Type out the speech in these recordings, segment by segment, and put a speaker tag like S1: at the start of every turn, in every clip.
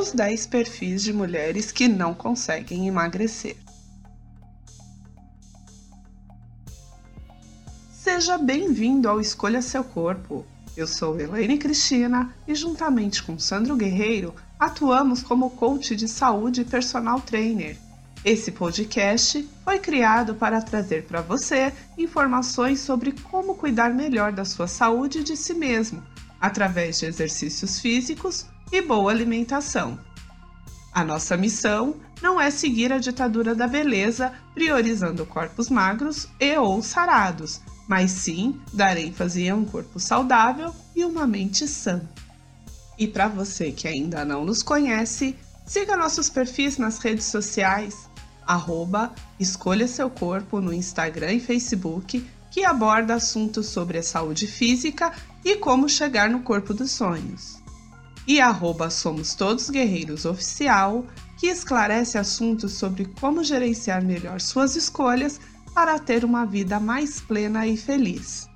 S1: os 10 perfis de mulheres que não conseguem emagrecer. Seja bem-vindo ao Escolha Seu Corpo. Eu sou Elaine Cristina e, juntamente com Sandro Guerreiro, atuamos como coach de saúde e personal trainer. Esse podcast foi criado para trazer para você informações sobre como cuidar melhor da sua saúde e de si mesmo, através de exercícios físicos e boa alimentação. A nossa missão não é seguir a ditadura da beleza, priorizando corpos magros e ou sarados, mas sim dar ênfase a um corpo saudável e uma mente sã. E para você que ainda não nos conhece, siga nossos perfis nas redes sociais, arroba Escolha Seu Corpo no Instagram e Facebook, que aborda assuntos sobre a saúde física e como chegar no corpo dos sonhos e arroba Somos Todos Guerreiros Oficial, que esclarece assuntos sobre como gerenciar melhor suas escolhas para ter uma vida mais plena e feliz.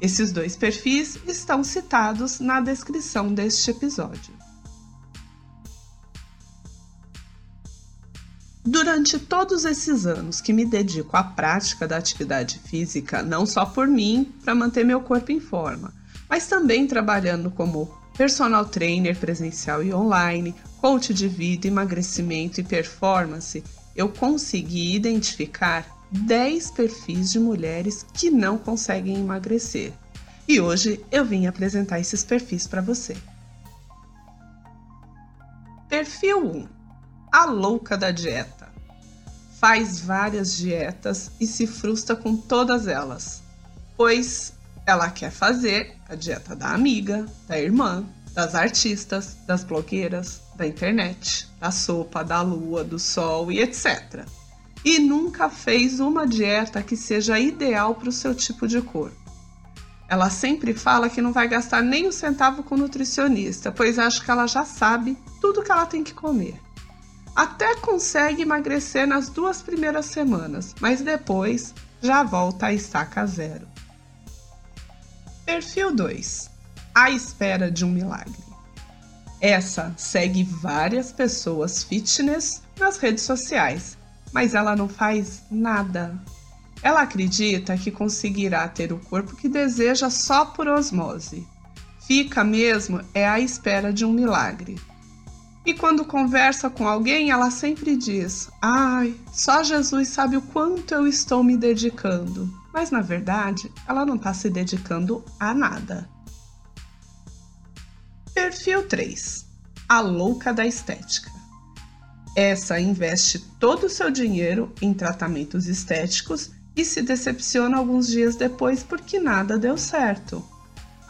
S1: Esses dois perfis estão citados na descrição deste episódio. Durante todos esses anos que me dedico à prática da atividade física, não só por mim, para manter meu corpo em forma, mas também trabalhando como personal trainer presencial e online, coach de vida, emagrecimento e performance, eu consegui identificar 10 perfis de mulheres que não conseguem emagrecer. E hoje eu vim apresentar esses perfis para você. Perfil 1: A louca da dieta. Faz várias dietas e se frustra com todas elas, pois ela quer fazer a dieta da amiga, da irmã, das artistas, das blogueiras, da internet, da sopa, da lua, do sol e etc. E nunca fez uma dieta que seja ideal para o seu tipo de corpo. Ela sempre fala que não vai gastar nem um centavo com nutricionista, pois acha que ela já sabe tudo que ela tem que comer. Até consegue emagrecer nas duas primeiras semanas, mas depois já volta a estaca zero. Perfil 2 À espera de um milagre. Essa segue várias pessoas fitness nas redes sociais, mas ela não faz nada. Ela acredita que conseguirá ter o corpo que deseja só por osmose. Fica mesmo é à espera de um milagre. E quando conversa com alguém, ela sempre diz: Ai, só Jesus sabe o quanto eu estou me dedicando. Mas na verdade, ela não está se dedicando a nada. Perfil 3 A louca da estética. Essa investe todo o seu dinheiro em tratamentos estéticos e se decepciona alguns dias depois porque nada deu certo.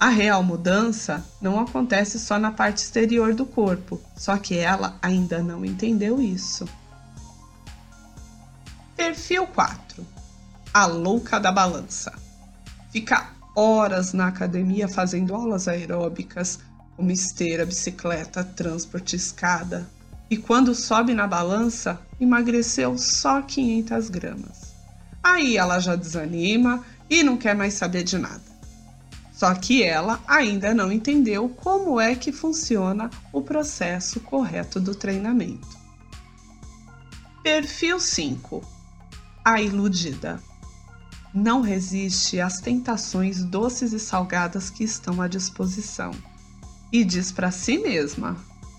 S1: A real mudança não acontece só na parte exterior do corpo, só que ela ainda não entendeu isso. Perfil 4 A louca da balança. Fica horas na academia fazendo aulas aeróbicas, como esteira, bicicleta, transporte, escada. E quando sobe na balança, emagreceu só 500 gramas. Aí ela já desanima e não quer mais saber de nada. Só que ela ainda não entendeu como é que funciona o processo correto do treinamento. Perfil 5 A iludida. Não resiste às tentações doces e salgadas que estão à disposição e diz para si mesma: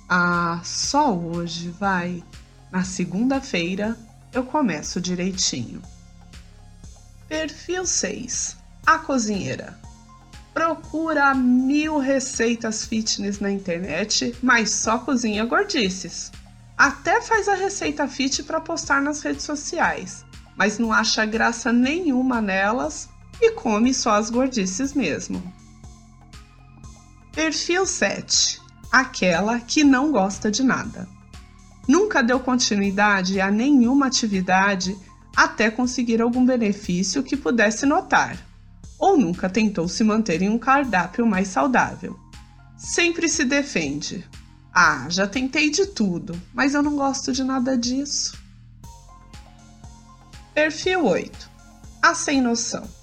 S1: Ah, só hoje vai. Na segunda-feira eu começo direitinho. Perfil 6 A cozinheira. Procura mil receitas fitness na internet, mas só cozinha gordices. Até faz a receita fit para postar nas redes sociais, mas não acha graça nenhuma nelas e come só as gordices mesmo. Perfil 7 Aquela que não gosta de nada. Nunca deu continuidade a nenhuma atividade até conseguir algum benefício que pudesse notar, ou nunca tentou se manter em um cardápio mais saudável. Sempre se defende. Ah, já tentei de tudo, mas eu não gosto de nada disso. Perfil 8 A sem noção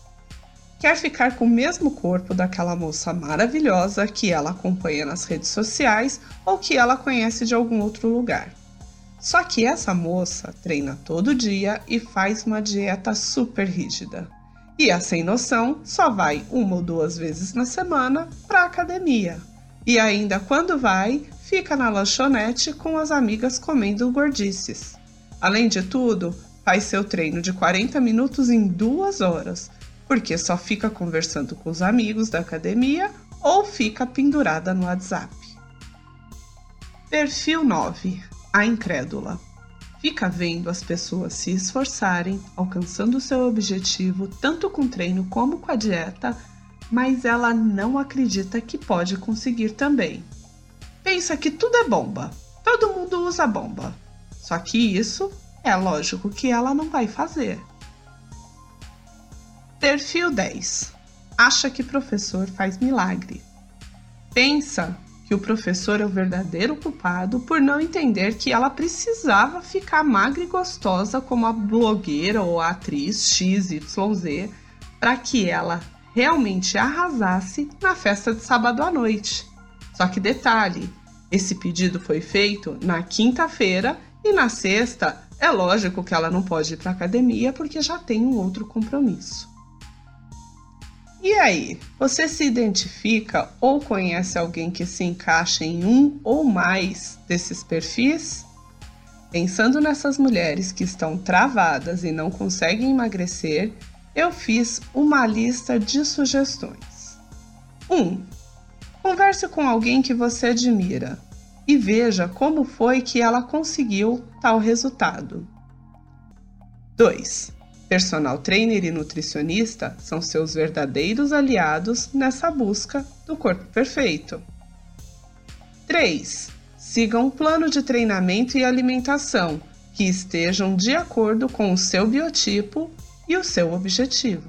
S1: quer ficar com o mesmo corpo daquela moça maravilhosa que ela acompanha nas redes sociais ou que ela conhece de algum outro lugar. Só que essa moça treina todo dia e faz uma dieta super rígida. E a sem noção só vai uma ou duas vezes na semana para a academia. E ainda quando vai, fica na lanchonete com as amigas comendo gordices. Além de tudo, faz seu treino de 40 minutos em duas horas, porque só fica conversando com os amigos da academia ou fica pendurada no WhatsApp. Perfil 9 A incrédula. Fica vendo as pessoas se esforçarem, alcançando seu objetivo tanto com treino como com a dieta, mas ela não acredita que pode conseguir também. Pensa que tudo é bomba, todo mundo usa bomba. Só que isso é lógico que ela não vai fazer. Perfil 10. Acha que professor faz milagre. Pensa que o professor é o verdadeiro culpado por não entender que ela precisava ficar magra e gostosa como a blogueira ou a atriz XYZ para que ela realmente arrasasse na festa de sábado à noite. Só que detalhe, esse pedido foi feito na quinta-feira e na sexta é lógico que ela não pode ir para academia porque já tem um outro compromisso. E aí, você se identifica ou conhece alguém que se encaixa em um ou mais desses perfis? Pensando nessas mulheres que estão travadas e não conseguem emagrecer, eu fiz uma lista de sugestões. 1. Um, converse com alguém que você admira e veja como foi que ela conseguiu tal resultado. 2. Personal trainer e nutricionista são seus verdadeiros aliados nessa busca do corpo perfeito. 3. Siga um plano de treinamento e alimentação que estejam de acordo com o seu biotipo e o seu objetivo.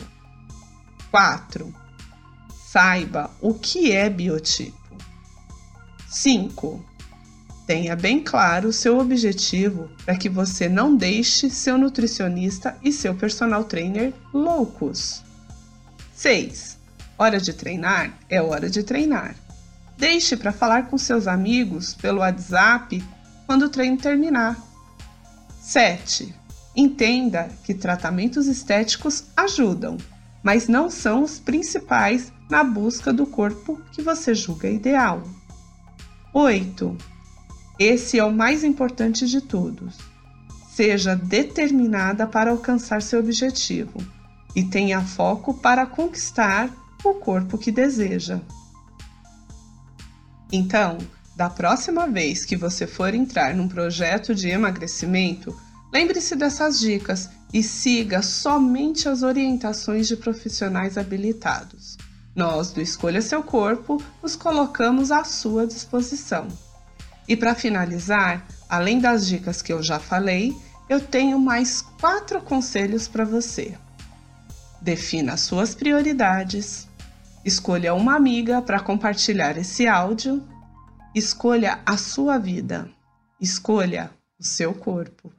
S1: 4. Saiba o que é biotipo. 5. Tenha bem claro o seu objetivo para que você não deixe seu nutricionista e seu personal trainer loucos. 6. Hora de treinar é hora de treinar. Deixe para falar com seus amigos pelo WhatsApp quando o treino terminar. 7. Entenda que tratamentos estéticos ajudam, mas não são os principais na busca do corpo que você julga ideal. 8 esse é o mais importante de todos. Seja determinada para alcançar seu objetivo e tenha foco para conquistar o corpo que deseja. Então, da próxima vez que você for entrar num projeto de emagrecimento, lembre-se dessas dicas e siga somente as orientações de profissionais habilitados. Nós, do Escolha Seu Corpo, os colocamos à sua disposição. E para finalizar, além das dicas que eu já falei, eu tenho mais quatro conselhos para você. Defina suas prioridades, escolha uma amiga para compartilhar esse áudio, escolha a sua vida, escolha o seu corpo.